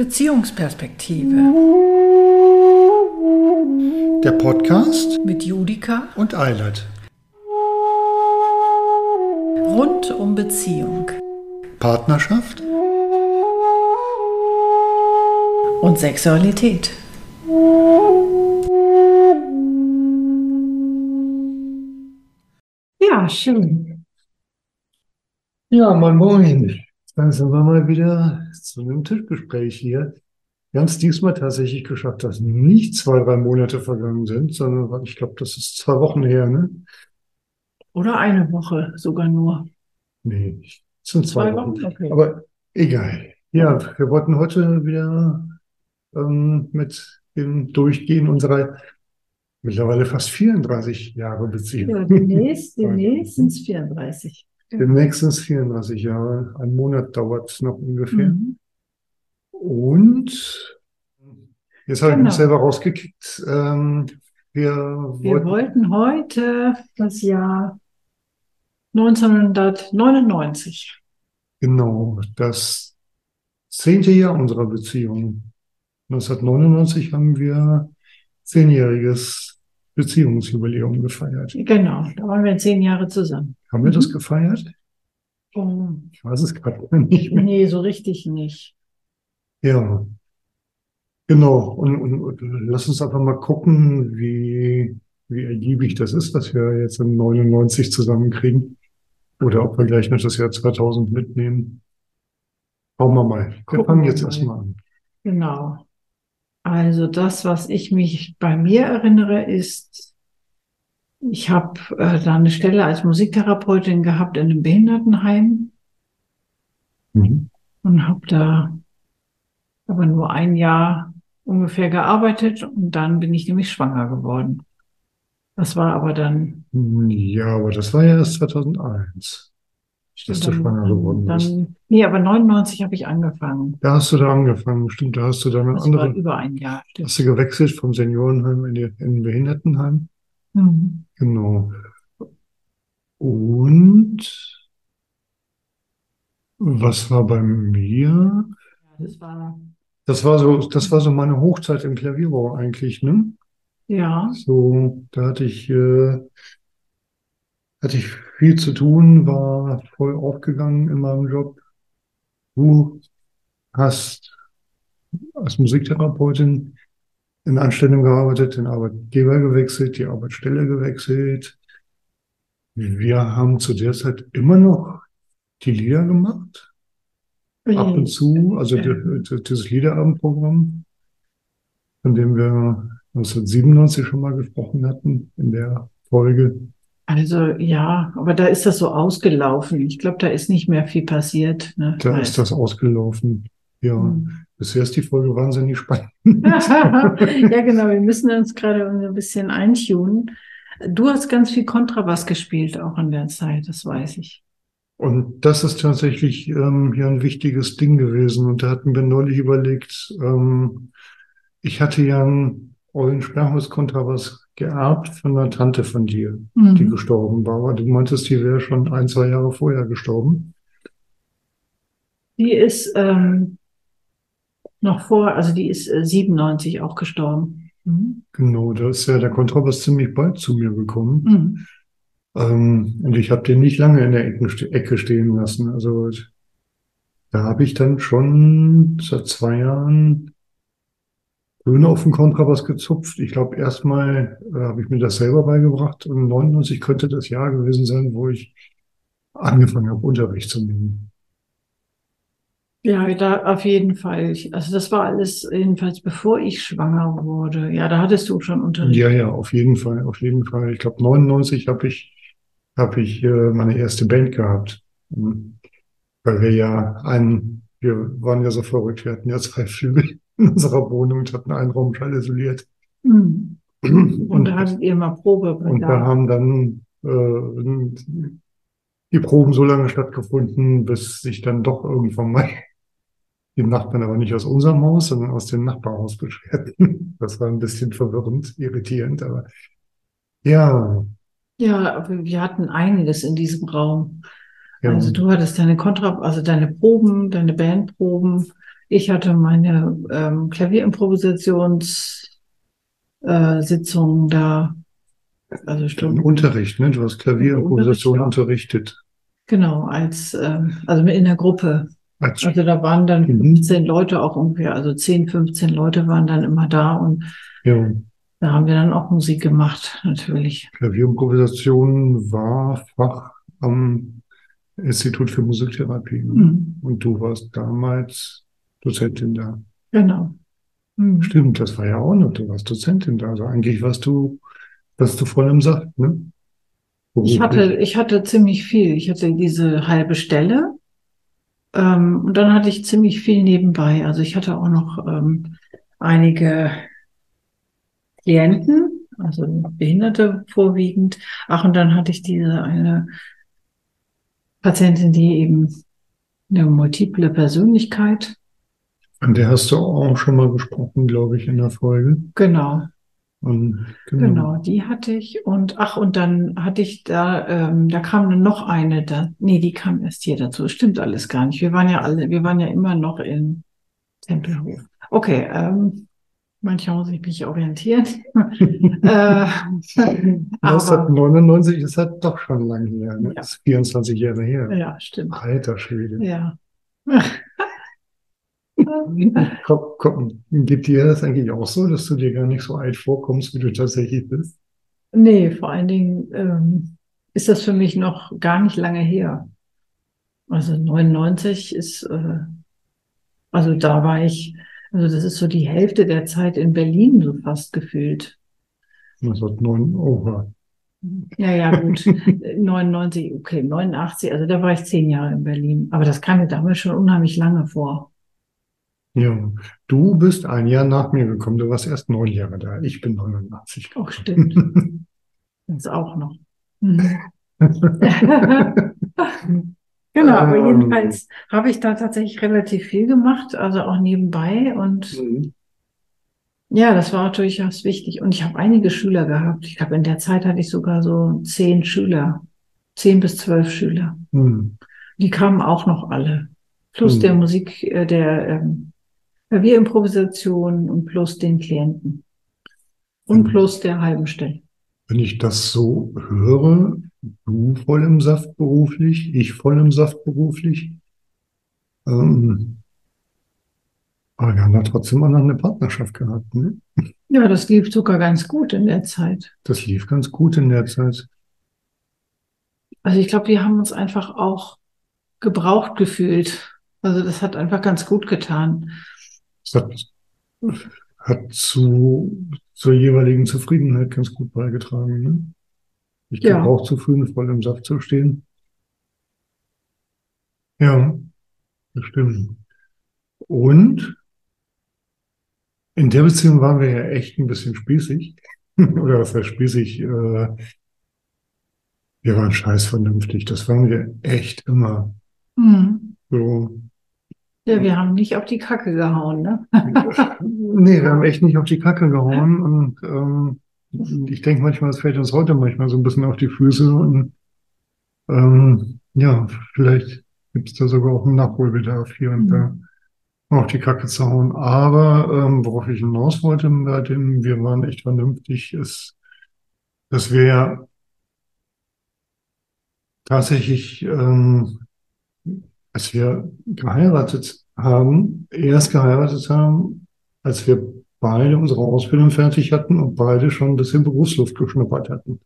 Beziehungsperspektive. Der Podcast mit Judika und Eilert. Rund um Beziehung. Partnerschaft und Sexualität. Ja, schön. Ja, moin moin. Dann sind wir mal wieder zu einem Tischgespräch hier. Wir haben es diesmal tatsächlich geschafft, dass nicht zwei, drei Monate vergangen sind, sondern ich glaube, das ist zwei Wochen her, ne? Oder eine Woche sogar nur. Nee, es sind zwei, Zwei Wochen. Wochen? Okay. Aber egal. Ja, wir wollten heute wieder ähm, mit dem Durchgehen unserer mittlerweile fast 34 Jahre Beziehung. Ja, demnächst, demnächst sind es 34. Demnächst es 34 Jahre. Ein Monat dauert es noch ungefähr. Mhm. Und jetzt habe ich Genau. mich selber rausgekickt. Ähm, wir Wir wollten, wollten heute das Jahr 1999. genau das zehnte Jahr unserer Beziehung. 1999 haben wir zehnjähriges Beziehungsjubiläum gefeiert. Genau, da waren wir zehn Jahre zusammen. Haben wir das Mhm. gefeiert? Oh, Ich weiß es gerade nicht mehr. nee, so richtig nicht. Ja, genau. Und, und, und lass uns einfach mal gucken, wie, wie ergiebig das ist, was wir jetzt in 99 zusammenkriegen. Oder ob wir gleich noch das Jahr 2000 mitnehmen. Schauen wir mal. Wir Gucken fangen wir jetzt mal. erstmal an. Genau. Also das, was ich mich bei mir erinnere, ist, ich habe äh, da eine Stelle als Musiktherapeutin gehabt in einem Behindertenheim Mhm. und habe da aber nur ein Jahr ungefähr gearbeitet und dann bin ich nämlich schwanger geworden. Das war aber dann, Ja, aber das war ja erst 2001, dass du schwanger geworden bist. dann, nee, aber 99 habe ich angefangen. Da hast du da angefangen, stimmt. Da hast du dann Das war andere, über ein Jahr. hast du gewechselt vom Seniorenheim in, die, in ein Behindertenheim. Mhm. Genau. Und was war bei mir? Das war, Das war so, das war so meine Hochzeit im Klavierbau eigentlich, ne? ja, So, da hatte ich, äh, hatte ich viel zu tun, war voll aufgegangen in meinem Job. Du hast als Musiktherapeutin in Anstellung gearbeitet, den Arbeitgeber gewechselt, die Arbeitsstelle gewechselt. Wir haben zu der Zeit immer noch die Lieder gemacht, ab und zu, also dieses Liederabendprogramm, von dem wir 1997 schon mal gesprochen hatten in der Folge. Also ja, aber da ist das so ausgelaufen. Ich glaube, da ist nicht mehr viel passiert. Ne? Da Weil- ist das ausgelaufen. Ja, Hm. bisher ist die Folge wahnsinnig spannend. Ja, genau, wir müssen uns gerade ein bisschen eintunen. Du hast ganz viel Kontrabass gespielt, auch in der Zeit, das weiß ich. Und das ist tatsächlich ähm, hier ein wichtiges Ding gewesen. Und da hatten wir neulich überlegt, ähm, ich hatte ja einen Eulen Sperrhaus-Kontrabass geerbt von einer Tante von dir, die Mhm. gestorben war. Aber du meintest, die wäre schon ein, zwei Jahre vorher gestorben. Die ist ähm, noch vor, also die ist äh, 97 auch gestorben. Mhm. Genau, da ist ja der Kontrabass ziemlich bald zu mir gekommen. Mhm. Ähm, und ich habe den nicht lange in der Ecke stehen lassen. Also da habe ich dann schon seit zwei Jahren Töne auf den Kontrabass gezupft. Ich glaube, erstmal äh, habe ich mir das selber beigebracht und 99 könnte das Jahr gewesen sein, wo ich angefangen habe, Unterricht zu nehmen. Ja, da auf jeden Fall. Ich, also das war alles jedenfalls bevor ich schwanger wurde. Ja, da hattest du schon Unterricht. Ja, ja, auf jeden Fall, auf jeden Fall. Ich glaube, 99 habe ich, habe ich äh, meine erste Band gehabt. Mhm. Weil wir ja einen, wir waren ja so verrückt, wir hatten ja zwei Flügel in unserer Wohnung und hatten einen Raum schall Mhm. Und Und, da hattet ihr mal Probe. und da haben dann äh, die Proben so lange stattgefunden, bis sich dann doch irgendwann mal die Nachbarn aber nicht aus unserem Haus, sondern aus dem Nachbarhaus beschwerten. Das war ein bisschen verwirrend, irritierend, aber ja, Ja, wir hatten einiges in diesem Raum. ja. Also du hattest deine Kontra, also deine Proben, deine Bandproben. Ich hatte meine ähm, Klavierimprovisationssitzungen äh, da, also Stunden. Unterricht, ne? Du hast Klavierimprovisation unterrichtet. Genau, als ähm, also in der Gruppe. Als, Also da waren dann Mhm. 15 Leute auch ungefähr, also 10, 15 Leute waren dann immer da und ja, da haben wir dann auch Musik gemacht, natürlich. Klavierimprovisation war Fach am Institut für Musiktherapie. Ne? Mhm. Und du warst damals Dozentin da. Genau. Mhm. Stimmt, das war ja auch noch, du warst Dozentin da. Also eigentlich warst du, warst du voll im Saft, ne? Ich hatte, ich hatte ziemlich viel. Ich hatte diese halbe Stelle. Ähm, und dann hatte ich ziemlich viel nebenbei. Also ich hatte auch noch ähm, einige Klienten, also Behinderte vorwiegend. Ach, und dann hatte ich diese eine Patientin, die eben eine multiple Persönlichkeit. An der hast du auch schon mal gesprochen, glaube ich, in der Folge. Genau, Und, genau, die hatte ich. Und ach, und dann hatte ich da, ähm, da kam dann noch eine, da, nee, die kam erst hier dazu. Stimmt alles gar nicht. Wir waren ja alle, wir waren ja immer noch in Tempelhof. Okay, ähm, manchmal muss ich mich orientieren. äh, Das hat aber, 99, das hat doch schon lang her, ne? Ja. Ist 24 Jahre her. ja, stimmt. Alter Schwede. Ja. Geht dir das eigentlich auch so, dass du dir gar nicht so alt vorkommst, wie du tatsächlich bist? Nee, vor allen Dingen ähm, ist das für mich noch gar nicht lange her. Also 99 ist, äh, also da war ich, also das ist so die Hälfte der Zeit in Berlin so fast gefühlt. 1909, oh, Ja, ja, gut. 99, okay, 89, also da war ich zehn Jahre in Berlin. Aber das kam mir damals schon unheimlich lange vor. Ja. Du bist ein Jahr nach mir gekommen. Du warst erst neun Jahre da. Ich bin 89. Auch stimmt. Das auch noch. Mhm. Genau, aber Ähm. jedenfalls habe ich da tatsächlich relativ viel gemacht, also auch nebenbei. Und Mhm. ja, das war durchaus wichtig. Und ich habe einige Schüler gehabt. Ich glaube, in der Zeit hatte ich sogar so zehn Schüler, zehn bis zwölf Schüler. Mhm. Die kamen auch noch alle. Plus Mhm. der Musik, äh, der ähm, Klavierimprovisation und plus den Klienten. Und Mhm. plus der halben Stelle. Wenn ich das so höre, du voll im Saft beruflich, ich voll im Saft beruflich, ähm, aber wir haben da trotzdem auch noch eine Partnerschaft gehabt. Ne? Ja, das lief sogar ganz gut in der Zeit. Das lief ganz gut in der Zeit. Also ich glaube, wir haben uns einfach auch gebraucht gefühlt. Also das hat einfach ganz gut getan. Das hat, hat zu, zur jeweiligen Zufriedenheit ganz gut beigetragen. Ne? Ich Ja. glaube auch zufrieden, voll im Saft zu stehen. Ja, das stimmt. Und in der Beziehung waren wir ja echt ein bisschen spießig. Oder was heißt spießig? Äh, wir waren scheiß vernünftig. Das waren wir echt immer. Hm. So. Ja, wir haben nicht auf die Kacke gehauen, ne? Nee, wir haben echt nicht auf die Kacke gehauen. Und ähm, ich denke manchmal, es fällt uns heute manchmal so ein bisschen auf die Füße. Und ähm, ja, vielleicht gibt es da sogar auch einen Nachholbedarf hier und da auf die Kacke zu hauen. Aber ähm, worauf ich hinaus wollte bei dem, wir waren echt vernünftig, ist, dass wir ja tatsächlich, ähm, als wir geheiratet haben, erst geheiratet haben, als wir beide unsere Ausbildung fertig hatten und beide schon ein bisschen Berufsluft geschnuppert hatten.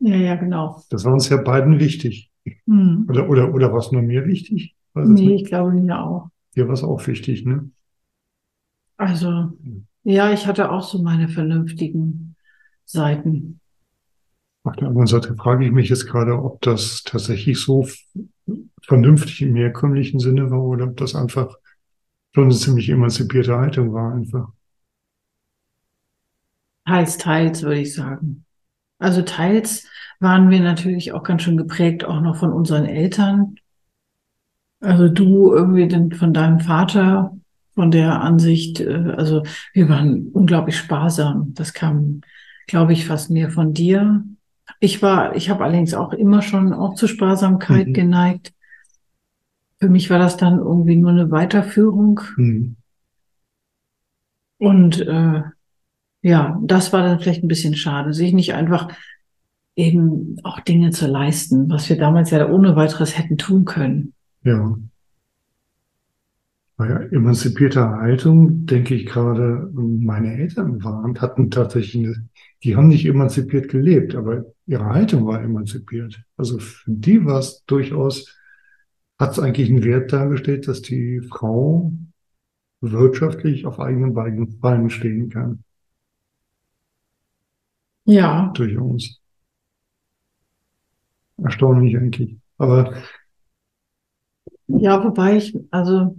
Ja, ja, genau. Das war uns ja beiden wichtig. Hm. Oder, oder, oder war es nur mir wichtig? Weiß Nee, nicht. ich glaube mir auch. Dir war es auch wichtig, ne? Also, ja, ich hatte auch so meine vernünftigen Seiten. Auf der anderen Seite frage ich mich jetzt gerade, ob das tatsächlich so vernünftig im herkömmlichen Sinne war oder ob das einfach schon eine ziemlich emanzipierte Haltung war einfach. Teils, teils, würde ich sagen. Also teils waren wir natürlich auch ganz schön geprägt, auch noch von unseren Eltern. Also du irgendwie denn von deinem Vater, von der Ansicht, äh, also wir waren unglaublich sparsam. Das kam, glaube ich, fast mehr von dir. Ich war, ich habe allerdings auch immer schon auch zur Sparsamkeit Mhm. geneigt. für mich war das dann irgendwie nur eine Weiterführung. Mhm. Und äh, ja, das war dann vielleicht ein bisschen schade, sich nicht einfach eben auch Dinge zu leisten, was wir damals ja ohne weiteres hätten tun können. Ja. Bei emanzipierter Haltung denke ich gerade, meine Eltern waren, hatten tatsächlich eine, die haben nicht emanzipiert gelebt, aber ihre Haltung war emanzipiert. Also für die war es durchaus, hat es eigentlich einen Wert dargestellt, dass die Frau wirtschaftlich auf eigenen Beinen stehen kann. Ja. Durchaus. Erstaunlich eigentlich. Aber ja, wobei ich, also,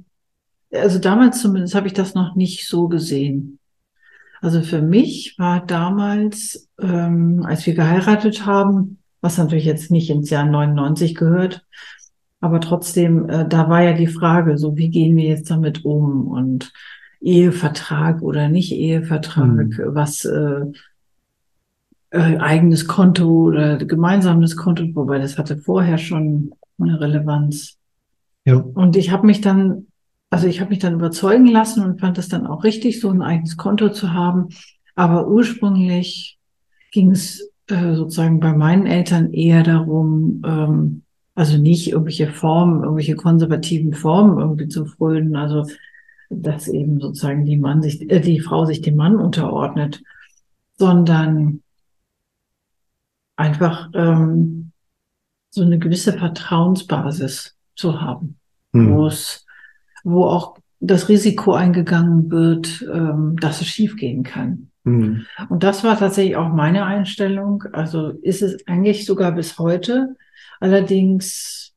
also damals zumindest habe ich das noch nicht so gesehen. Also für mich war damals, ähm, als wir geheiratet haben, was natürlich jetzt nicht ins Jahr 99 gehört, aber trotzdem, äh, da war ja die Frage, so wie gehen wir jetzt damit um und Ehevertrag oder nicht Ehevertrag, mhm. was äh, äh, eigenes Konto oder gemeinsames Konto, wobei das hatte vorher schon eine Relevanz. Ja. Und ich habe mich dann, also ich habe mich dann überzeugen lassen und fand es dann auch richtig, so ein eigenes Konto zu haben. Aber ursprünglich ging es äh, sozusagen bei meinen Eltern eher darum, ähm, also nicht irgendwelche Formen, irgendwelche konservativen Formen irgendwie zu frönen, also dass eben sozusagen die Mann sich, äh, die Frau sich dem Mann unterordnet, sondern einfach ähm, so eine gewisse Vertrauensbasis zu haben, mhm. wo es, wo auch das Risiko eingegangen wird, ähm, dass es schiefgehen kann. Mhm. Und das war tatsächlich auch meine Einstellung. Also ist es eigentlich sogar bis heute. Allerdings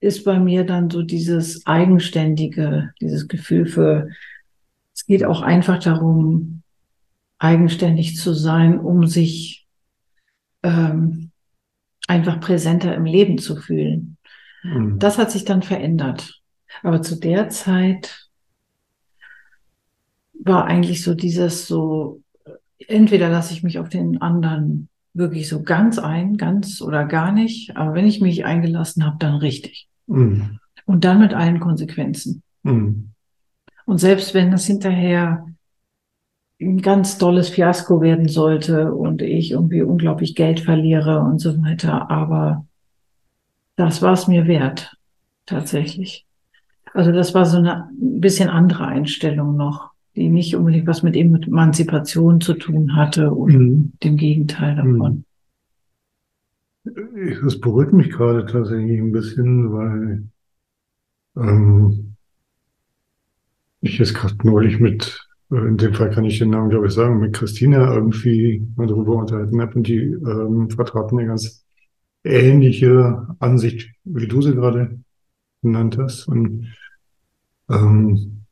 ist bei mir dann so dieses eigenständige, dieses Gefühl für, es geht auch einfach darum, eigenständig zu sein, um sich ähm, einfach präsenter im Leben zu fühlen. Mhm. Das hat sich dann verändert. Aber zu der Zeit war eigentlich so dieses so, entweder lasse ich mich auf den anderen wirklich so ganz ein, ganz oder gar nicht, aber wenn ich mich eingelassen habe, dann richtig. Mhm. Und dann mit allen Konsequenzen. Mhm. Und selbst wenn das hinterher ein ganz tolles Fiasko werden sollte und ich irgendwie unglaublich Geld verliere und so weiter. Aber das war es mir wert, tatsächlich. Also das war so eine bisschen andere Einstellung noch, die nicht unbedingt was mit Emanzipation zu tun hatte und mhm. dem Gegenteil davon. Das beruhigt mich gerade tatsächlich ein bisschen, weil ähm, ich jetzt gerade neulich mit äh, in dem Fall kann ich den Namen, glaube ich, sagen, mit Christina irgendwie mal darüber unterhalten habe und die ähm, vertraten eine ganz ähnliche Ansicht, wie du sie gerade genannt hast. Und ähm,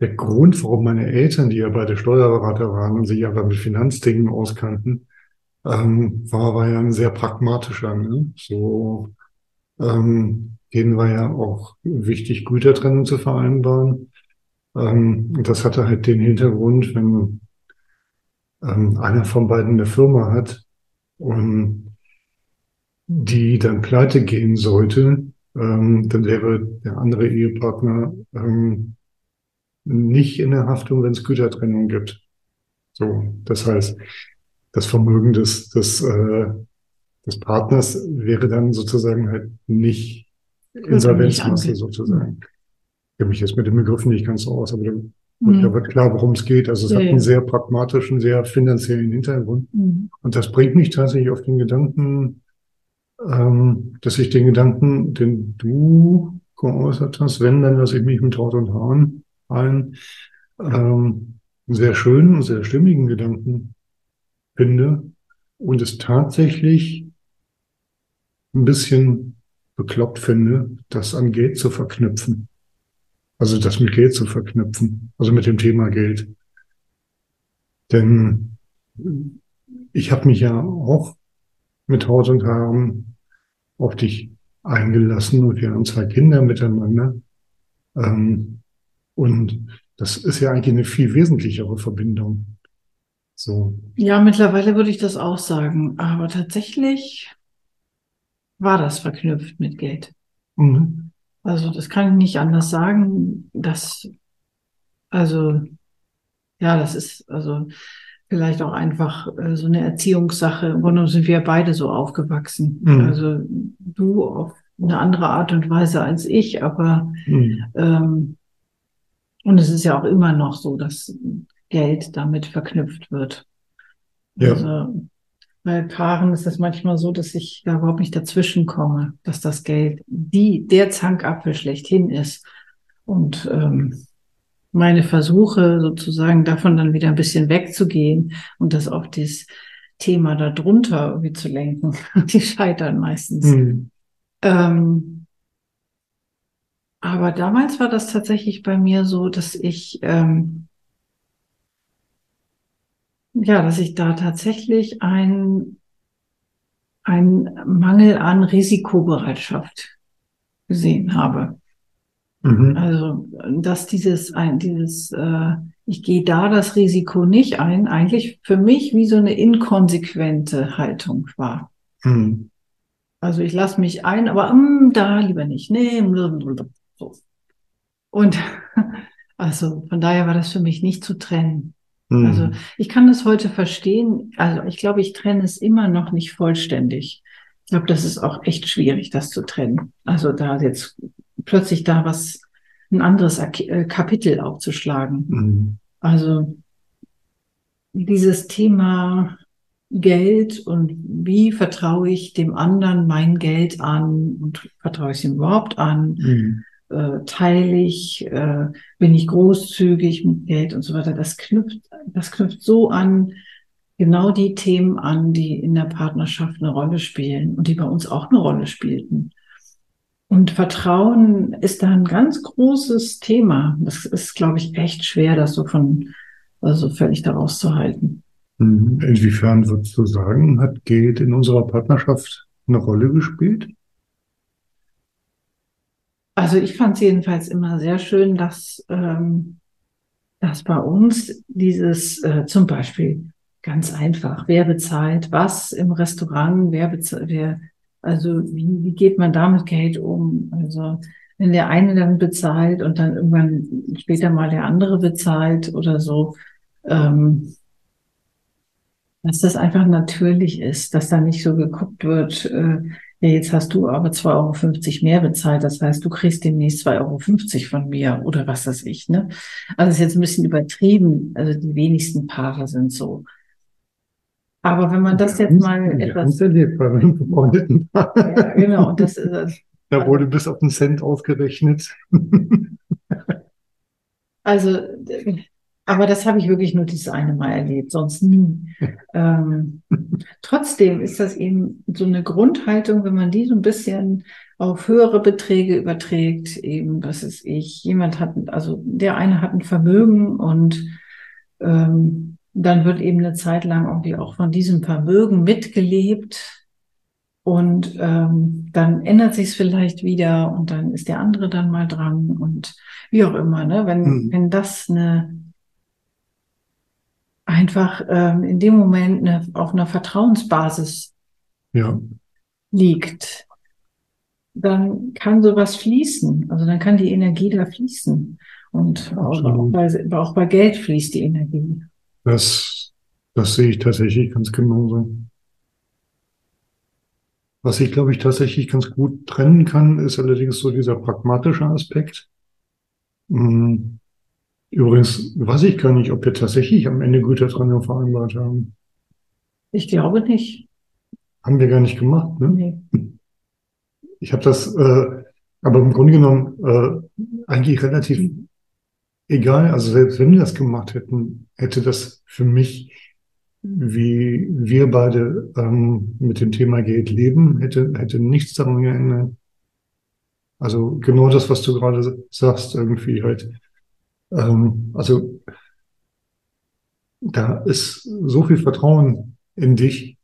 der Grund, warum meine Eltern, die ja beide Steuerberater waren und sich aber mit Finanzdingen auskannten, ähm, war, war ja ein sehr pragmatischer. Ne? So, ähm, denen war ja auch wichtig, Gütertrennung zu vereinbaren. Ähm, das hatte halt den Hintergrund, wenn ähm, einer von beiden eine Firma hat und die dann pleite gehen sollte, ähm, dann wäre der andere Ehepartner ähm, nicht in der Haftung, wenn es Gütertrennung gibt. So, das heißt, das Vermögen des, des, äh, des Partners wäre dann sozusagen halt nicht Insolvenzmasse sozusagen kenne mich jetzt mit den Begriffen nicht ganz so aus, aber da, mhm. da wird klar, worum es geht. Also es ja, hat einen sehr pragmatischen, sehr finanziellen Hintergrund. Mhm. Und das bringt mich tatsächlich auf den Gedanken, ähm, dass ich den Gedanken, den du geäußert hast, wenn, dann lasse ich mich mit Haut und Haaren ein, ähm, sehr schönen und sehr stimmigen Gedanken finde und es tatsächlich ein bisschen bekloppt finde, das an Geld zu verknüpfen. Also das mit Geld zu verknüpfen, also mit dem Thema Geld. Denn ich habe mich ja auch mit Haut und Haaren auf dich eingelassen und wir haben zwei Kinder miteinander. Ähm, und das ist ja eigentlich eine viel wesentlichere Verbindung. So. Ja, mittlerweile würde ich das auch sagen. Aber tatsächlich war das verknüpft mit Geld. Mhm. Also das kann ich nicht anders sagen, dass, also, ja, das ist, also, vielleicht auch einfach äh, so eine Erziehungssache. Im Grunde sind wir beide so aufgewachsen. Mhm. Also du auf eine andere Art und Weise als ich, aber mhm. ähm, und es ist ja auch immer noch so, dass Geld damit verknüpft wird. Ja. Also, bei Paaren ist es manchmal so, dass ich da überhaupt nicht dazwischen komme, dass das Geld die, der Zankapfel schlechthin ist. Und ähm, meine Versuche sozusagen davon dann wieder ein bisschen wegzugehen und das auf das Thema darunter irgendwie zu lenken, die scheitern meistens. Mhm. Ähm, aber damals war das tatsächlich bei mir so, dass ich ähm, ja, dass ich da tatsächlich ein ein Mangel an Risikobereitschaft gesehen habe. Mhm. Also, dass dieses, dieses, äh, ich gehe da das Risiko nicht ein, eigentlich für mich wie so eine inkonsequente Haltung war. Mhm. Also ich lasse mich ein, aber mm, da lieber nicht. Nee, so. Und also von daher war das für mich nicht zu trennen. Mhm. Also ich kann das heute verstehen. Also ich glaube, ich trenne es immer noch nicht vollständig. Ich glaube, das ist auch echt schwierig, das zu trennen. Also da jetzt plötzlich da was, ein anderes äh, Kapitel aufzuschlagen. Mhm. Also dieses Thema Geld und wie vertraue ich dem anderen mein Geld an und vertraue ich es ihm überhaupt an? Mhm. Äh, teile ich, äh, bin ich großzügig mit Geld und so weiter. Das knüpft, das knüpft so an genau die Themen an, die in der Partnerschaft eine Rolle spielen und die bei uns auch eine Rolle spielten. Und Vertrauen ist da ein ganz großes Thema. Das ist, glaube ich, echt schwer, das so von, also völlig daraus zu halten. Mhm. Inwiefern würdest du sagen, hat Geld in unserer Partnerschaft eine Rolle gespielt? Also ich fand es jedenfalls immer sehr schön, dass, ähm, dass bei uns dieses äh, zum Beispiel ganz einfach, wer bezahlt was im Restaurant, wer bezahlt, wer, also wie, wie geht man da mit Geld um? Also wenn der eine dann bezahlt und dann irgendwann später mal der andere bezahlt oder so, ähm, dass das einfach natürlich ist, dass da nicht so geguckt wird, äh, ja, jetzt hast du aber 2,50 Euro mehr bezahlt, das heißt, du kriegst demnächst 2,50 Euro von mir oder was weiß ich. Ne? Also ist jetzt ein bisschen übertrieben, also die wenigsten Paare sind so. Aber wenn man das jetzt mal etwas... Erlebt bei einem befreundeten Paar. Ja, genau. Das ist, da wurde bis auf den Cent ausgerechnet. Also aber das habe ich wirklich nur dieses eine Mal erlebt, sonst nie. ähm, trotzdem ist das eben so eine Grundhaltung, wenn man die so ein bisschen auf höhere Beträge überträgt, eben, was ist ich, jemand hat, also der eine hat ein Vermögen und ähm, dann wird eben eine Zeit lang irgendwie auch von diesem Vermögen mitgelebt und ähm, dann ändert sich es vielleicht wieder und dann ist der andere dann mal dran und wie auch immer, ne? Wenn, mhm. wenn das eine einfach ähm, in dem Moment eine, auf einer Vertrauensbasis ja. liegt, dann kann sowas fließen. Also dann kann die Energie da fließen. Und auch, auch, bei, auch bei Geld fließt die Energie. Das, das sehe ich tatsächlich ganz genauso. Was ich, glaube ich, tatsächlich ganz gut trennen kann, ist allerdings so dieser pragmatische Aspekt. Hm. Übrigens weiß ich gar nicht, ob wir tatsächlich am Ende Gütertrennung vereinbart haben. Ich glaube nicht. Haben wir gar nicht gemacht, ne? Nee. Ich habe das, äh, aber im Grunde genommen äh, eigentlich relativ egal. Also selbst wenn wir das gemacht hätten, hätte das für mich, wie wir beide ähm, mit dem Thema Geld leben, hätte, hätte nichts daran geändert. Also genau das, was du gerade sagst, irgendwie halt ähm, also da ist so viel Vertrauen in dich,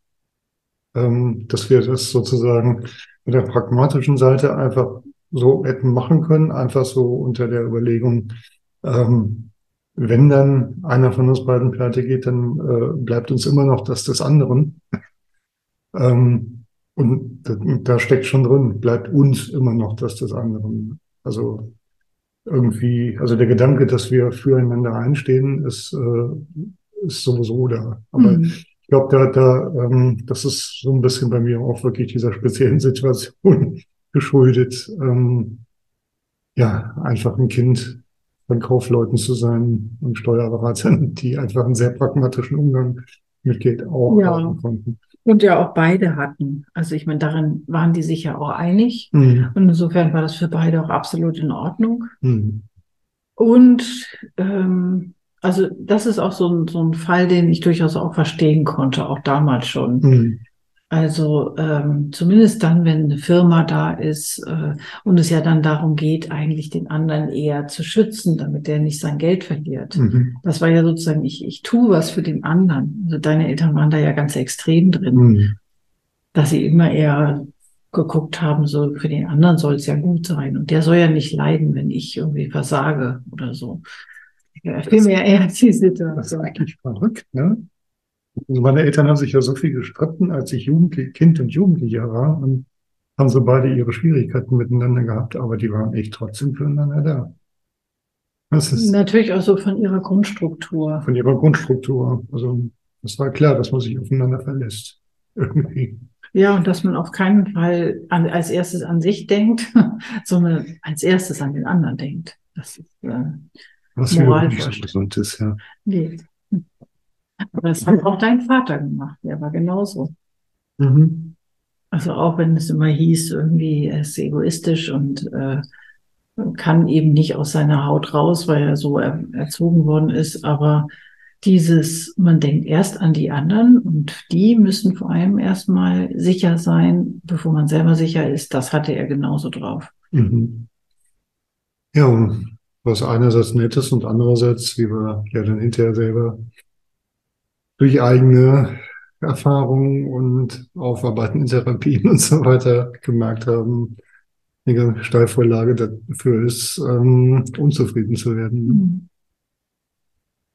ähm, dass wir das sozusagen mit der pragmatischen Seite einfach so hätten machen können, einfach so unter der Überlegung, ähm, wenn dann einer von uns beiden pleite geht, dann äh, bleibt uns immer noch das des anderen. ähm, Und da, da steckt schon drin, bleibt uns immer noch das des anderen. Also irgendwie, also der Gedanke, dass wir füreinander einstehen, ist, äh, ist sowieso da. Aber mhm. ich glaube, da, da, ähm, das ist so ein bisschen bei mir auch wirklich dieser speziellen Situation geschuldet. Ähm, ja, einfach ein Kind von Kaufleuten zu sein und Steuerberatern, die einfach einen sehr pragmatischen Umgang mit Geld auch ja. haben konnten. Und ja auch beide hatten. Also ich meine, darin waren die sich ja auch einig. Mhm. Und insofern war das für beide auch absolut in Ordnung. Mhm. Und ähm, also das ist auch so ein, so ein Fall, den ich durchaus auch verstehen konnte, auch damals schon. Mhm. Also ähm, zumindest dann, wenn eine Firma da ist äh, und es ja dann darum geht, eigentlich den anderen eher zu schützen, damit der nicht sein Geld verliert. Mhm. Das war ja sozusagen, ich, ich tue was für den anderen. Also deine Eltern waren da ja ganz extrem drin, mhm. dass sie immer eher geguckt haben, so für den anderen soll es ja gut sein. Und der soll ja nicht leiden, wenn ich irgendwie versage oder so. Ja, vielmehr eher die Situation. Das ist eigentlich verrückt, ne? Also meine Eltern haben sich ja so viel gestritten, als ich Jugendlich, Kind und Jugendlicher war und haben so beide ihre Schwierigkeiten miteinander gehabt, aber die waren echt trotzdem füreinander da. Das ist Natürlich auch so von ihrer Grundstruktur. Von ihrer Grundstruktur. Also es war klar, dass man sich aufeinander verlässt. Irgendwie. Ja, und dass man auf keinen Fall an, als erstes an sich denkt, sondern als erstes an den anderen denkt. Das ist äh, Was Moral nicht so gesund ist, ja. Nee. Aber das hat auch dein Vater gemacht. Der war genauso. Mhm. Also auch wenn es immer hieß, irgendwie er ist egoistisch und äh, kann eben nicht aus seiner Haut raus, weil er so er, erzogen worden ist. Aber dieses, man denkt erst an die anderen und die müssen vor allem erstmal sicher sein, bevor man selber sicher ist. Das hatte er genauso drauf. Mhm. Ja, was einerseits nett ist und andererseits, wie wir ja dann hinterher selber durch eigene Erfahrungen und Aufarbeiten in Therapien und so weiter gemerkt haben, eine Steilvorlage dafür ist, ähm, unzufrieden zu werden.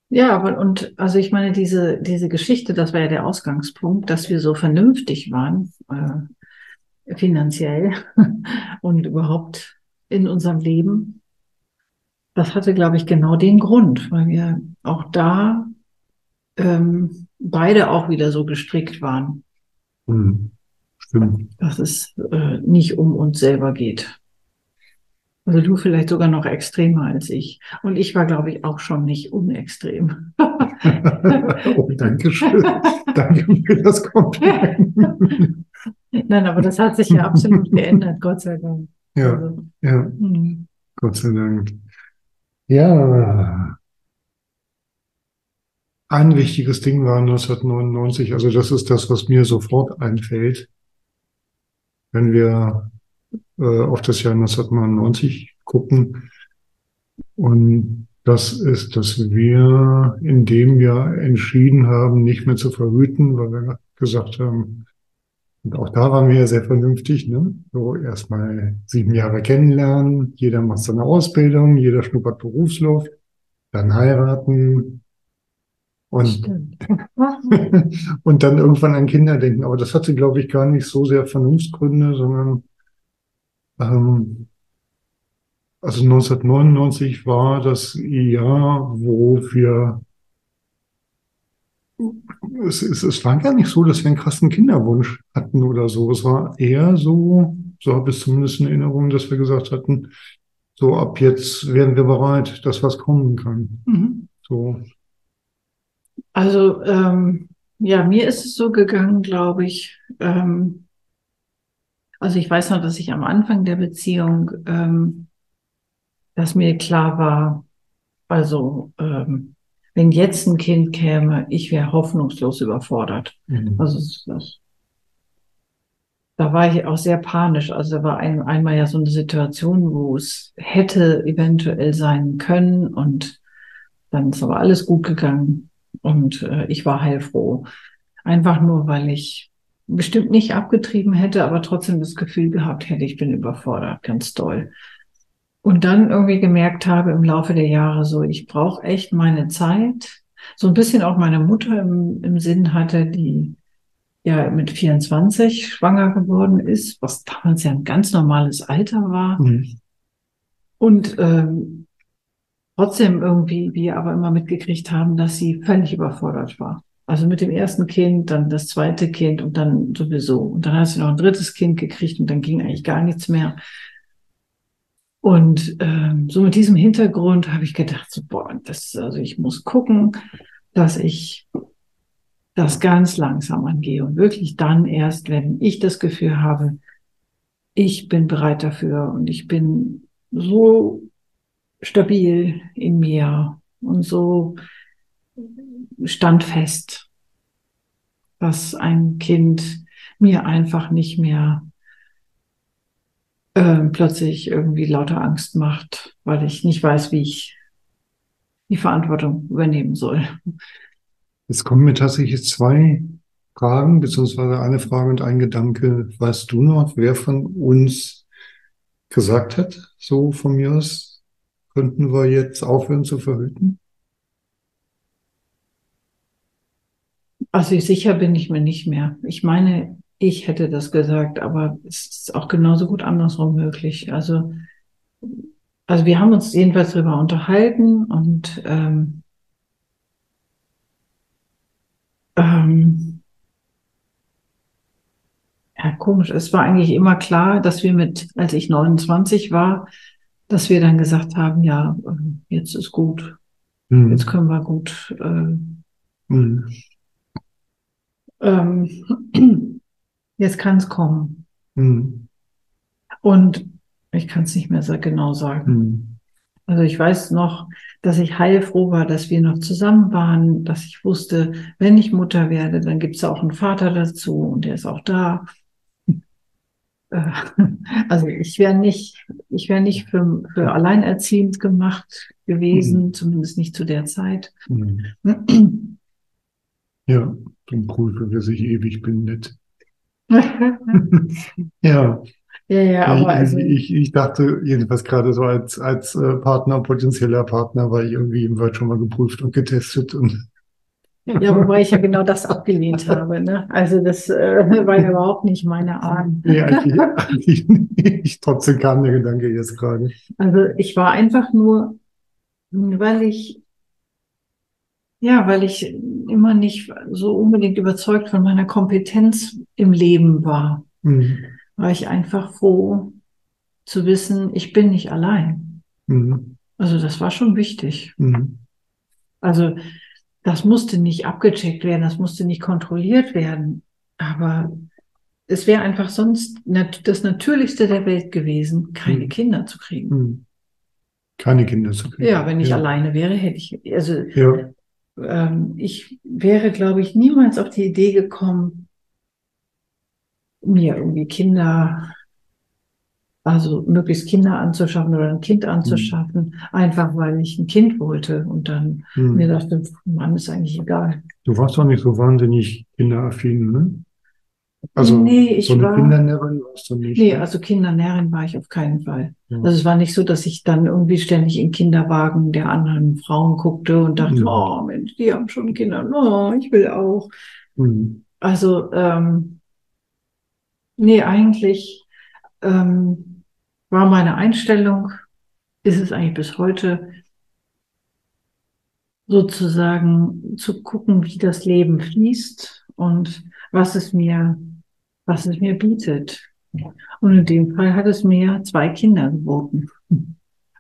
Ja, aber und also ich meine, diese, diese Geschichte, das war ja der Ausgangspunkt, dass wir so vernünftig waren, äh, finanziell und überhaupt in unserem Leben. Das hatte, glaube ich, genau den Grund, weil wir auch da ähm, beide auch wieder so gestrickt waren. Hm, stimmt. Dass es äh, nicht um uns selber geht. Also du vielleicht sogar noch extremer als ich. Und ich war, glaube ich, auch schon nicht unextrem. oh, danke schön. danke für das Kompliment. Nein, aber das hat sich ja absolut geändert, Gott sei Dank. Ja, also, ja. Mhm. Gott sei Dank. Ja, ein wichtiges Ding war 1999, also das ist das, was mir sofort einfällt, wenn wir äh, auf das Jahr 1999 gucken. Und das ist, dass wir in dem Jahr entschieden haben, nicht mehr zu verhüten, weil wir gesagt haben, und auch da waren wir ja sehr vernünftig, ne? So erstmal sieben Jahre kennenlernen, jeder macht seine Ausbildung, jeder schnuppert Berufsluft, dann heiraten, und, und dann irgendwann an Kinder denken. Aber das hatte, glaube ich, gar nicht so sehr Vernunftsgründe, sondern ähm, also 1999 war das Jahr, wo wir es, es, es war gar nicht so, dass wir einen krassen Kinderwunsch hatten oder so. Es war eher so, so habe ich zumindest in Erinnerung, dass wir gesagt hatten, so ab jetzt werden wir bereit, dass was kommen kann. Mhm. So. Also ähm, ja, mir ist es so gegangen, glaube ich. Ähm, also ich weiß noch, dass ich am Anfang der Beziehung, ähm, dass mir klar war, also ähm, wenn jetzt ein Kind käme, ich wäre hoffnungslos überfordert. Mhm. Also das, da war ich auch sehr panisch. Also da war ein, einmal ja so eine Situation, wo es hätte eventuell sein können und dann ist aber alles gut gegangen. Und äh, ich war heilfroh. Einfach nur, weil ich bestimmt nicht abgetrieben hätte, aber trotzdem das Gefühl gehabt hätte, ich bin überfordert, ganz doll. Und dann irgendwie gemerkt habe im Laufe der Jahre so, ich brauche echt meine Zeit. So ein bisschen auch meine Mutter im, im Sinn hatte, die ja mit 24 schwanger geworden ist, was damals ja ein ganz normales Alter war. Mhm. Und ähm, trotzdem irgendwie wir aber immer mitgekriegt haben, dass sie völlig überfordert war. Also mit dem ersten Kind, dann das zweite Kind und dann sowieso. Und dann hat sie noch ein drittes Kind gekriegt und dann ging eigentlich gar nichts mehr. Und ähm, so mit diesem Hintergrund habe ich gedacht, so, boah, das, also ich muss gucken, dass ich das ganz langsam angehe und wirklich dann erst, wenn ich das Gefühl habe, ich bin bereit dafür und ich bin so stabil in mir und so standfest, dass ein Kind mir einfach nicht mehr äh, plötzlich irgendwie lauter Angst macht, weil ich nicht weiß, wie ich die Verantwortung übernehmen soll. Jetzt kommen mir tatsächlich zwei Fragen, beziehungsweise eine Frage und ein Gedanke. Weißt du noch, wer von uns gesagt hat, so von mir aus, könnten wir jetzt aufhören zu verhüten? Also sicher bin ich mir nicht mehr. Ich meine, ich hätte das gesagt, aber es ist auch genauso gut andersrum möglich. Also, also wir haben uns jedenfalls darüber unterhalten und ähm, ähm, ja, komisch. Es war eigentlich immer klar, dass wir mit, als ich 29 war, dass wir dann gesagt haben, ja, ähm, jetzt ist gut. Mhm. Jetzt können wir gut. Äh, mhm. ähm, jetzt kann es kommen. Mhm. Und ich kann es nicht mehr so genau sagen. Mhm. Also ich weiß noch, dass ich heilfroh war, dass wir noch zusammen waren, dass ich wusste, wenn ich Mutter werde, dann gibt es auch einen Vater dazu und der ist auch da. Äh, also ich wäre nicht, ich wäre nicht für, für alleinerziehend gemacht gewesen, mhm. zumindest nicht zu der Zeit. Mhm. Ja, dann prüfe, wer sich ewig bindet. ja. Ja, ja, aber also. Ich, ich dachte jedenfalls gerade so als, als äh, Partner, potenzieller Partner, war ich irgendwie im Word schon mal geprüft und getestet und. Ja, wobei ich ja genau das abgelehnt habe. Ne? Also das äh, war ja überhaupt nicht meine Art. Ja, ich, ich, trotzdem kam der Gedanke jetzt gerade. Also ich war einfach nur, weil ich, ja, weil ich immer nicht so unbedingt überzeugt von meiner Kompetenz im Leben war. Mhm war ich einfach froh zu wissen, ich bin nicht allein. Mhm. Also das war schon wichtig. Mhm. Also das musste nicht abgecheckt werden, das musste nicht kontrolliert werden, aber es wäre einfach sonst das Natürlichste der Welt gewesen, keine mhm. Kinder zu kriegen. Mhm. Keine Kinder zu kriegen. Ja, wenn ich ja. alleine wäre, hätte ich, also ja. ähm, ich wäre, glaube ich, niemals auf die Idee gekommen, mir irgendwie Kinder, also möglichst Kinder anzuschaffen oder ein Kind anzuschaffen, mhm. einfach weil ich ein Kind wollte und dann mhm. mir dachte, Mann, ist eigentlich egal. Du warst doch nicht so wahnsinnig kinderaffin, ne? Also nee, ich so eine war, Kindernährin warst du nicht. Nee, ne? also Kindernärin war ich auf keinen Fall. Ja. Also es war nicht so, dass ich dann irgendwie ständig in Kinderwagen der anderen Frauen guckte und dachte, ja. oh Mensch, die haben schon Kinder, oh, ich will auch. Mhm. Also ähm, Nee, eigentlich ähm, war meine Einstellung, ist es eigentlich bis heute, sozusagen zu gucken, wie das Leben fließt und was es mir, was es mir bietet. Und in dem Fall hat es mir zwei Kinder geboten.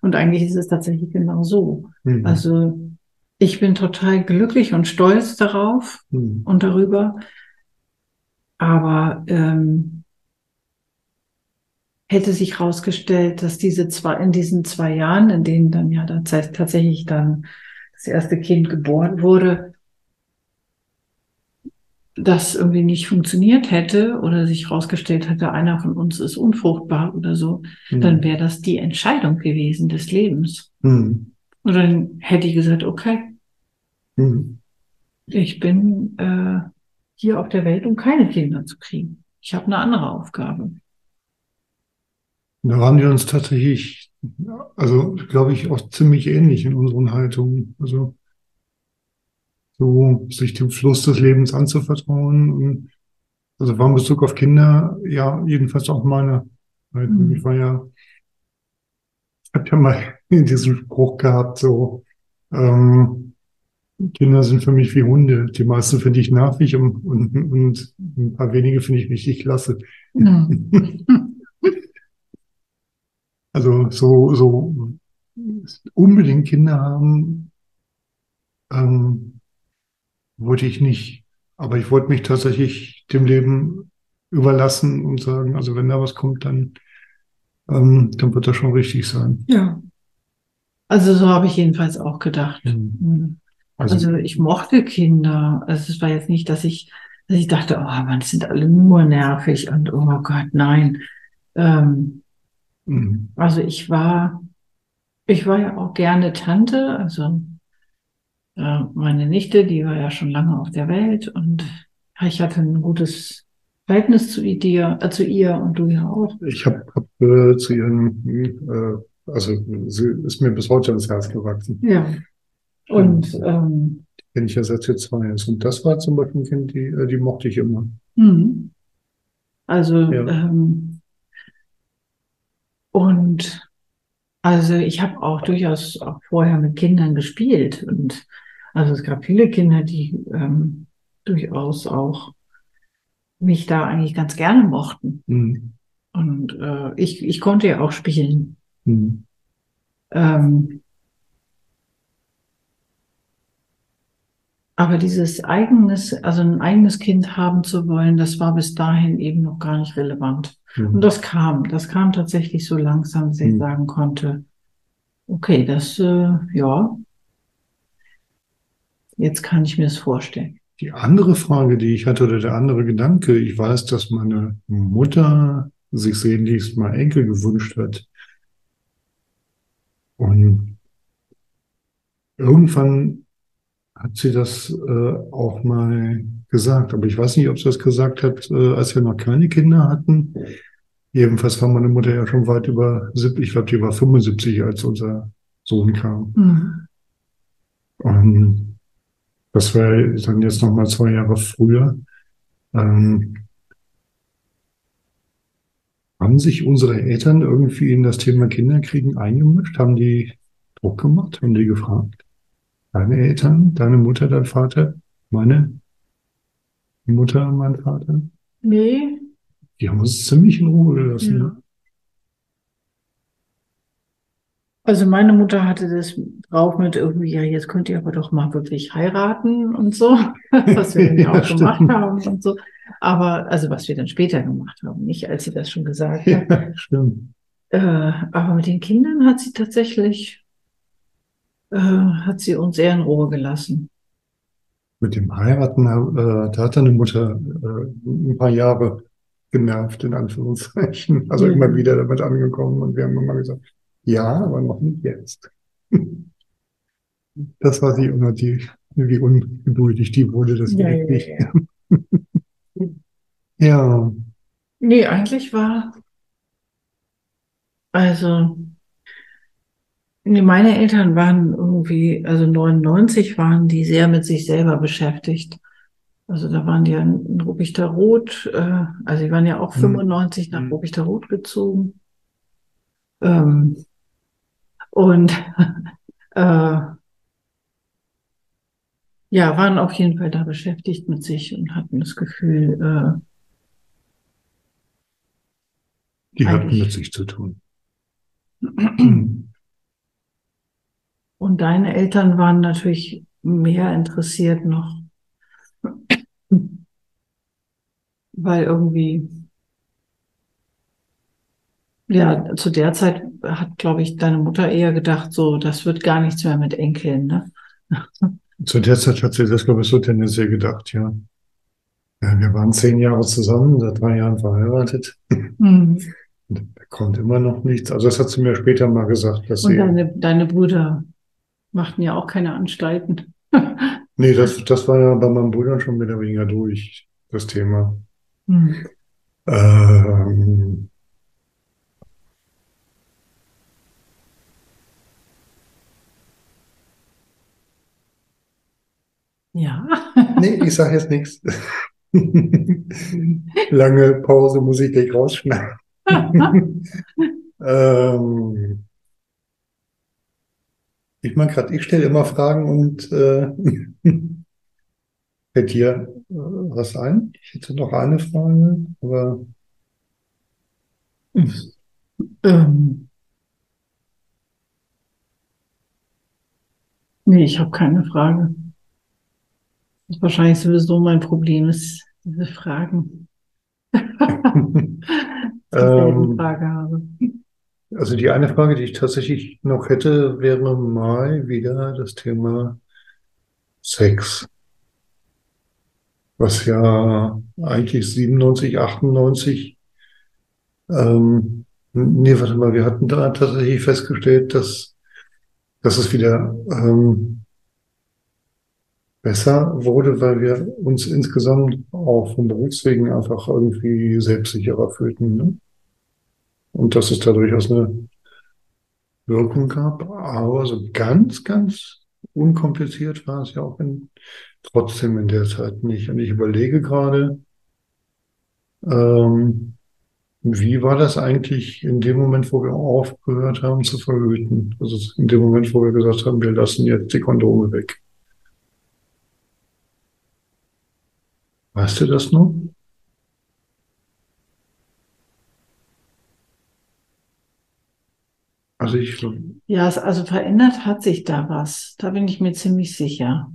Und eigentlich ist es tatsächlich genau so. Mhm. Also ich bin total glücklich und stolz darauf mhm. und darüber. Aber ähm, hätte sich herausgestellt, dass diese zwei, in diesen zwei Jahren, in denen dann ja tatsächlich dann das erste Kind geboren wurde, das irgendwie nicht funktioniert hätte oder sich herausgestellt hätte, einer von uns ist unfruchtbar oder so, mhm. dann wäre das die Entscheidung gewesen des Lebens. Mhm. Und dann hätte ich gesagt, okay, mhm. ich bin äh, hier auf der Welt, um keine Kinder zu kriegen. Ich habe eine andere Aufgabe. Da waren wir uns tatsächlich, also glaube ich, auch ziemlich ähnlich in unseren Haltungen. Also so sich dem Fluss des Lebens anzuvertrauen und also war in Bezug auf Kinder, ja, jedenfalls auch meine. Mhm. Ich war ja, ich habe ja mal diesen Spruch gehabt, so, ähm, Kinder sind für mich wie Hunde. Die meisten finde ich nervig und, und, und ein paar wenige finde ich richtig klasse. Mhm. Also so, so unbedingt Kinder haben, ähm, wollte ich nicht. Aber ich wollte mich tatsächlich dem Leben überlassen und sagen, also wenn da was kommt, dann, ähm, dann wird das schon richtig sein. Ja. Also so habe ich jedenfalls auch gedacht. Mhm. Also, Also ich mochte Kinder. Also es war jetzt nicht, dass ich, dass ich dachte, oh man, das sind alle nur nervig und oh Gott, nein. Ähm, mhm. also ich war, ich war ja auch gerne Tante. Also äh, meine Nichte, die war ja schon lange auf der Welt und ich hatte ein gutes Verhältnis zu ihr, äh, zu ihr und du ja auch. ich habe hab, äh, zu ihren, äh, also sie ist mir bis heute ins Herz gewachsen. Ja. Und ähm, Wenn ich ja seit sie zwei ist. Und das war zum Beispiel ein Kind, die, äh, die mochte ich immer. Mhm. Also, Ja. ähm, und also ich habe auch durchaus auch vorher mit Kindern gespielt. Und also es gab viele Kinder, die ähm, durchaus auch mich da eigentlich ganz gerne mochten. Mhm. Und äh, ich, ich konnte ja auch spielen. Mhm. Ähm, aber dieses eigenes, also ein eigenes Kind haben zu wollen, das war bis dahin eben noch gar nicht relevant. Und Mhm. das kam, das kam tatsächlich so langsam, dass ich Mhm. sagen konnte, okay, das, äh, ja, jetzt kann ich mir das vorstellen. Die andere Frage, die ich hatte, oder der andere Gedanke, ich weiß, dass meine Mutter sich sehnlichst mal Enkel gewünscht hat. Und irgendwann hat sie das äh, auch mal gesagt. Aber ich weiß nicht, ob sie das gesagt hat, äh, als wir noch keine Kinder hatten. Jedenfalls war meine Mutter ja schon weit über 70, ich glaube, die war 75, als unser Sohn kam. Mhm. Und das war dann jetzt noch mal zwei Jahre früher. Ähm, haben sich unsere Eltern irgendwie in das Thema Kinderkriegen eingemischt? Haben die Druck gemacht? Haben die gefragt? Deine Eltern, deine Mutter, dein Vater, meine Mutter, mein Vater? Nee, Die haben uns ziemlich in Ruhe gelassen. ja. ne? Also meine Mutter hatte das drauf mit irgendwie, ja, jetzt könnt ihr aber doch mal wirklich heiraten und so, was wir dann ja auch gemacht stimmt. haben und so. Aber, also was wir dann später gemacht haben, nicht als sie das schon gesagt hat. Ja, stimmt. Äh, aber mit den Kindern hat sie tatsächlich, äh, hat sie uns sehr in Ruhe gelassen. Mit dem Heiraten, äh, da hat deine Mutter äh, ein paar Jahre genervt, in Anführungszeichen. Also Ja. immer wieder damit angekommen und wir haben immer gesagt, ja, aber noch nicht jetzt. Das war sie immer die, wie ungeduldig die wurde, das Ja, ja, nicht. ja. Ja, Nee, eigentlich war, also, nee, meine Eltern waren irgendwie, also 99 waren die sehr mit sich selber beschäftigt. Also da waren die ja in Ruppichterroth, äh, also die waren ja auch Mhm. 95 nach Mhm. Ruppichterroth gezogen. Ähm, und äh, ja, waren auf jeden Fall da beschäftigt mit sich und hatten das Gefühl, äh, die hatten mit sich zu tun. Und deine Eltern waren natürlich mehr interessiert noch, weil irgendwie, ja, zu der Zeit hat, glaube ich, deine Mutter eher gedacht, so, das wird gar nichts mehr mit Enkeln, ne? Zu der Zeit hat sie das, glaube ich, so tendenziell gedacht, ja. Ja, wir waren zehn Jahre zusammen, seit drei Jahren verheiratet. Mhm. Da kommt immer noch nichts. Also das hat sie mir später mal gesagt, dass Und sie, deine, deine Brüder machten ja auch keine Anstalten. nee, das, das war ja bei meinem Bruder schon mehr oder weniger durch, das Thema. Mhm. Ähm, Ja. nee, ich sage jetzt nichts. Lange Pause muss ich gleich rausschneiden. ähm, ich meine gerade, ich stelle immer Fragen und äh, fällt dir äh, was ein? Ich hätte noch eine Frage, aber ähm, nee, ich habe keine Frage. Das ist wahrscheinlich sowieso mein Problem, ist diese Fragen. dass ich ähm, Frage habe. Also die eine Frage, die ich tatsächlich noch hätte, wäre mal wieder das Thema Sex, was ja eigentlich 97, 98 Ähm, nee, warte mal, wir hatten da tatsächlich festgestellt, dass, dass es wieder ähm, besser wurde, weil wir uns insgesamt auch vom Berufswegen einfach irgendwie selbstsicherer fühlten. Ne? Und dass es da durchaus eine Wirkung gab, aber so ganz, ganz unkompliziert war es ja auch in, trotzdem in der Zeit nicht. Und ich überlege gerade, ähm, wie war das eigentlich in dem Moment, wo wir aufgehört haben zu verhüten? Also in dem Moment, wo wir gesagt haben, wir lassen jetzt die Kondome weg. Weißt du das noch? Also ich, Ja, also verändert hat sich da was. Da bin ich mir ziemlich sicher.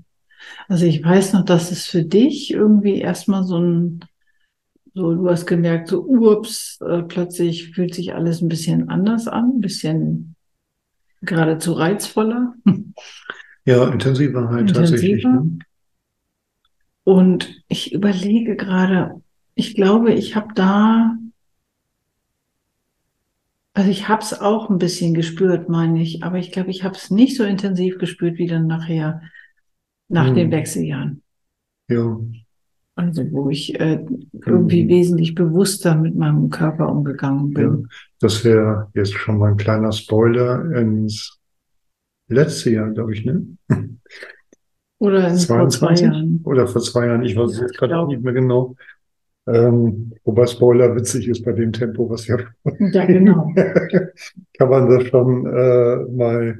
Also ich weiß noch, dass es für dich irgendwie erstmal so ein, so, du hast gemerkt, so, ups, äh, plötzlich fühlt sich alles ein bisschen anders an, ein bisschen geradezu reizvoller, ja, intensiver halt tatsächlich. intensiver. Ne? Und ich überlege gerade, ich glaube, ich habe da, also ich habe es auch ein bisschen gespürt, meine ich, aber ich glaube, ich habe es nicht so intensiv gespürt wie dann nachher, nach den Hm. Wechseljahren. Ja, Also wo ich äh, irgendwie Hm. wesentlich bewusster mit meinem Körper umgegangen ja. bin. Das wäre jetzt schon mal ein kleiner Spoiler ins letzte Jahr, glaube ich, ne? Oder in vor zwei 22 Jahren. oder vor zwei Jahren, ich weiß es Ja, jetzt gerade auch nicht mehr genau. Ähm, wobei Spoiler witzig ist bei dem Tempo, was wir Ja, genau. kann man das schon äh, mal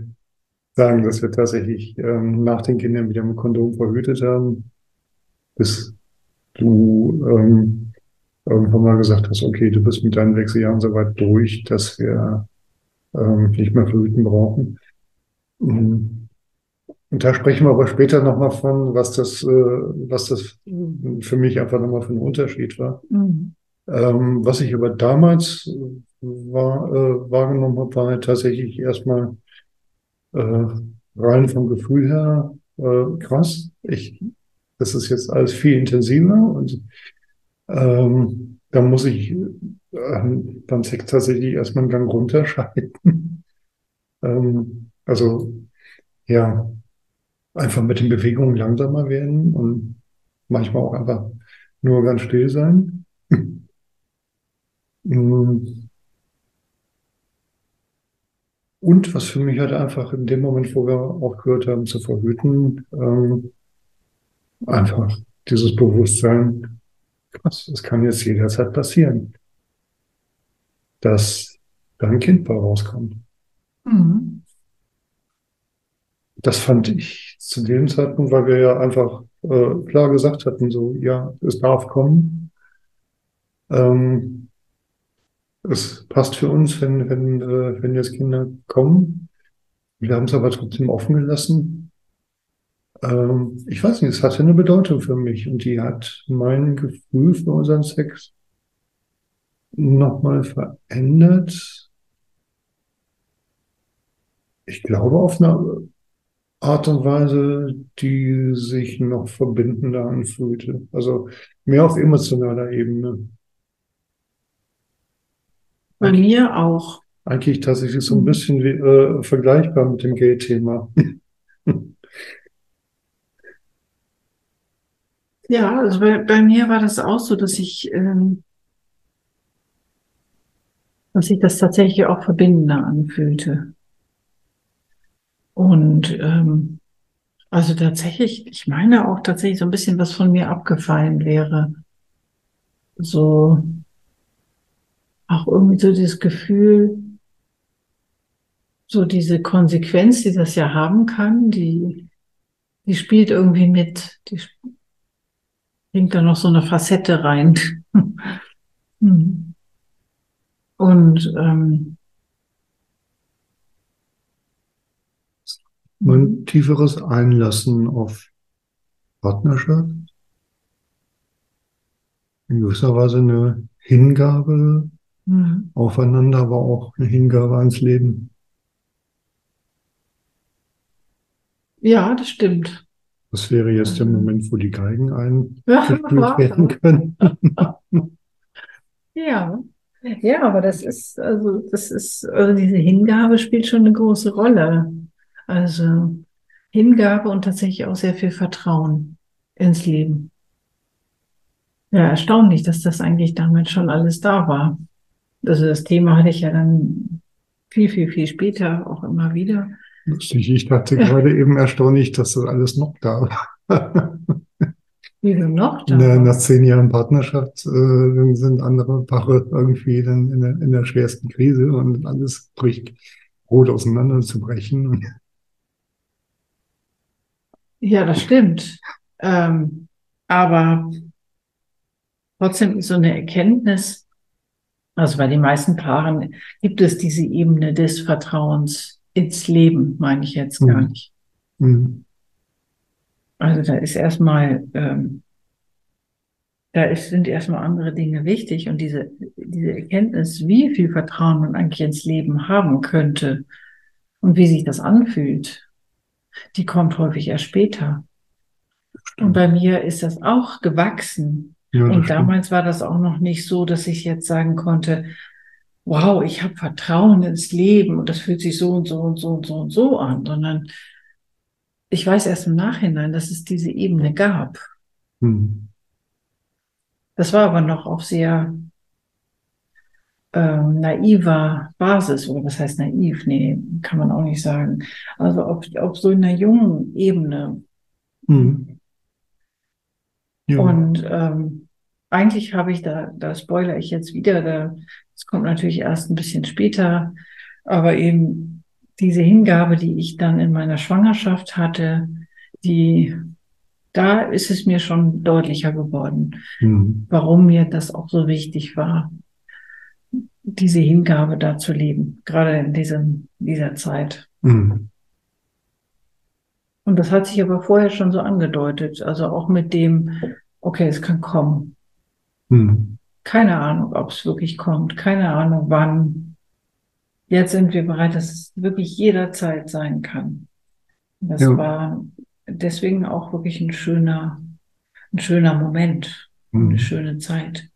sagen, dass wir tatsächlich ähm, nach den Kindern wieder mit Kondom verhütet haben, bis du ähm, irgendwann mal gesagt hast, okay, du bist mit deinen Wechseljahren so weit durch, dass wir ähm, nicht mehr verhüten brauchen. Mhm. Und da sprechen wir aber später nochmal von, was das, äh, was das für mich einfach nochmal für ein Unterschied war. Mhm. Ähm, was ich aber damals äh, war, äh, wahrgenommen habe, war tatsächlich erstmal äh, rein vom Gefühl her äh, krass. Ich, das ist jetzt alles viel intensiver und ähm, da muss ich ähm, beim Sex tatsächlich erstmal einen Gang runterschalten. ähm, also ja, einfach mit den Bewegungen langsamer werden und manchmal auch einfach nur ganz still sein. Und was für mich halt einfach in dem Moment, wo wir aufgehört haben zu verhüten, ähm, einfach dieses Bewusstsein, krass, es kann jetzt jederzeit passieren, dass da ein Kind bei rauskommt. Mhm. Das fand ich zu dem Zeitpunkt, weil wir ja einfach äh, klar gesagt hatten, so, ja, es darf kommen. Ähm, es passt für uns, wenn, wenn, äh, wenn jetzt Kinder kommen. Wir haben es aber trotzdem offen gelassen. Ähm, ich weiß nicht, es hatte eine Bedeutung für mich und die hat mein Gefühl für unseren Sex nochmal verändert. Ich glaube auf eine Art und Weise, die sich noch verbindender anfühlte. Also mehr auf emotionaler Ebene. Bei mir auch. Eigentlich tatsächlich so ein Mhm. bisschen wie, äh, vergleichbar mit dem Gay-Thema. Ja, also bei, bei mir war das auch so, dass ich, ähm, dass sich das tatsächlich auch verbindender anfühlte. Und ähm, also tatsächlich, ich meine auch tatsächlich so ein bisschen was von mir abgefallen wäre. so auch irgendwie so das Gefühl, so diese Konsequenz, die das ja haben kann, die, die spielt irgendwie mit, die bringt da noch so eine Facette rein. Hm. Und ähm, ein tieferes Einlassen auf Partnerschaft, in gewisser Weise eine Hingabe mhm. aufeinander, aber auch eine Hingabe ans Leben. Ja, das stimmt. Das wäre jetzt der Moment, wo die Geigen eingespielt werden können. ja. Ja, aber das ist, also, das ist, also diese Hingabe spielt schon eine große Rolle. Also Hingabe und tatsächlich auch sehr viel Vertrauen ins Leben. Ja, erstaunlich, dass das eigentlich damals schon alles da war. Also das Thema hatte ich ja dann viel, viel, viel später auch immer wieder. Lustig, ich dachte ja. gerade eben erstaunlich, dass das alles noch da war. Wie du noch da Na, Nach zehn Jahren Partnerschaft äh, sind andere Paare irgendwie dann in der, in der schwersten Krise und alles bricht rot auseinanderzubrechen. Ja, das stimmt. Ähm, aber trotzdem ist so eine Erkenntnis, also bei den meisten Paaren gibt es diese Ebene des Vertrauens ins Leben, meine ich jetzt gar mhm. nicht. Mhm. Also da ist erstmal, ähm, da ist, sind erstmal andere Dinge wichtig und diese, diese Erkenntnis, wie viel Vertrauen man eigentlich ins Leben haben könnte und wie sich das anfühlt, die kommt häufig erst später. Und bei mir ist das auch gewachsen. Ja, und damals war das auch noch nicht so, dass ich jetzt sagen konnte, wow, ich habe Vertrauen ins Leben und das fühlt sich so und so und so und so und so an, sondern ich weiß erst im Nachhinein, dass es diese Ebene gab. Hm. Das war aber noch auf sehr ähm, naiver Basis, oder was heißt naiv? Nee, kann man auch nicht sagen. Also auf, auf so einer jungen Ebene. Hm. Ja. Und ähm, eigentlich habe ich da, da spoiler ich jetzt wieder, da, das kommt natürlich erst ein bisschen später, aber eben diese Hingabe, die ich dann in meiner Schwangerschaft hatte, die, da ist es mir schon deutlicher geworden, mhm. warum mir das auch so wichtig war, diese Hingabe da zu leben, gerade in diesem, dieser Zeit. Mhm. Und das hat sich aber vorher schon so angedeutet, also auch mit dem, okay, es kann kommen. Mhm. Keine Ahnung, ob es wirklich kommt, keine Ahnung wann. Jetzt sind wir bereit, dass es wirklich jederzeit sein kann. Das ja. war deswegen auch wirklich ein schöner, ein schöner Moment, mhm. eine schöne Zeit.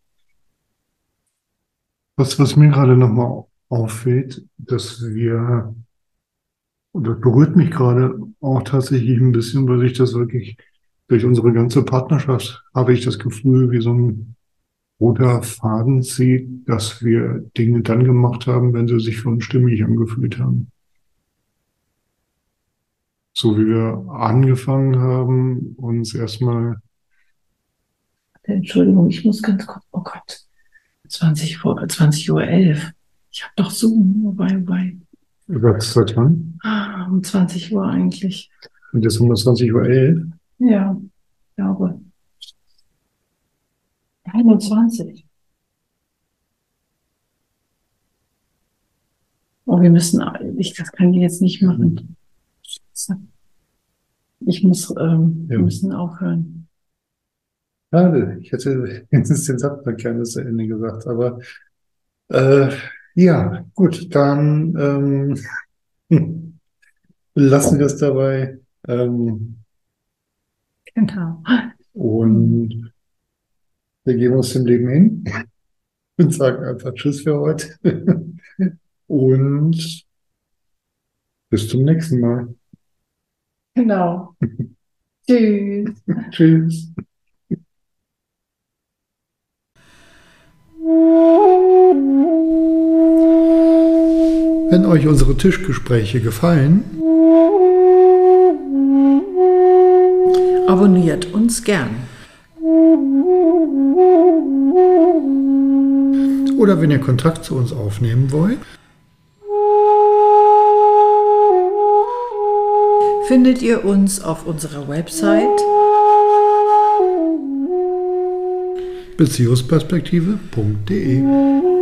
Was, was mir gerade nochmal auffällt, dass wir, und das berührt mich gerade auch tatsächlich ein bisschen, weil ich das wirklich durch unsere ganze Partnerschaft habe ich das Gefühl, wie so ein roter Faden zieht, dass wir Dinge dann gemacht haben, wenn sie sich für uns stimmig angefühlt haben. So wie wir angefangen haben, uns erstmal. Entschuldigung, ich muss ganz kurz, oh Gott, 20 vor, 20 Uhr 11. Ich habe doch Zoom, wobei, wobei. Was seit wann? Ah, um 20 Uhr eigentlich. Und jetzt um 20 Uhr 11? Ja, ich glaube. 21. Oh, wir müssen, ich, das kann ich jetzt nicht machen. Ich muss, ähm, ja. wir müssen aufhören. Schade, ich hätte jetzt den Satz noch gerne zu Ende gesagt, aber äh, ja, gut, dann ähm, lassen wir es dabei. Ähm, genau. Und wir geben uns dem Leben hin und sagen einfach Tschüss für heute. Und bis zum nächsten Mal. Genau. Tschüss. Tschüss. Wenn euch unsere Tischgespräche gefallen, abonniert uns gern. oder wenn ihr Kontakt zu uns aufnehmen wollt, findet ihr uns auf unserer Website beziehungsperspektive.de.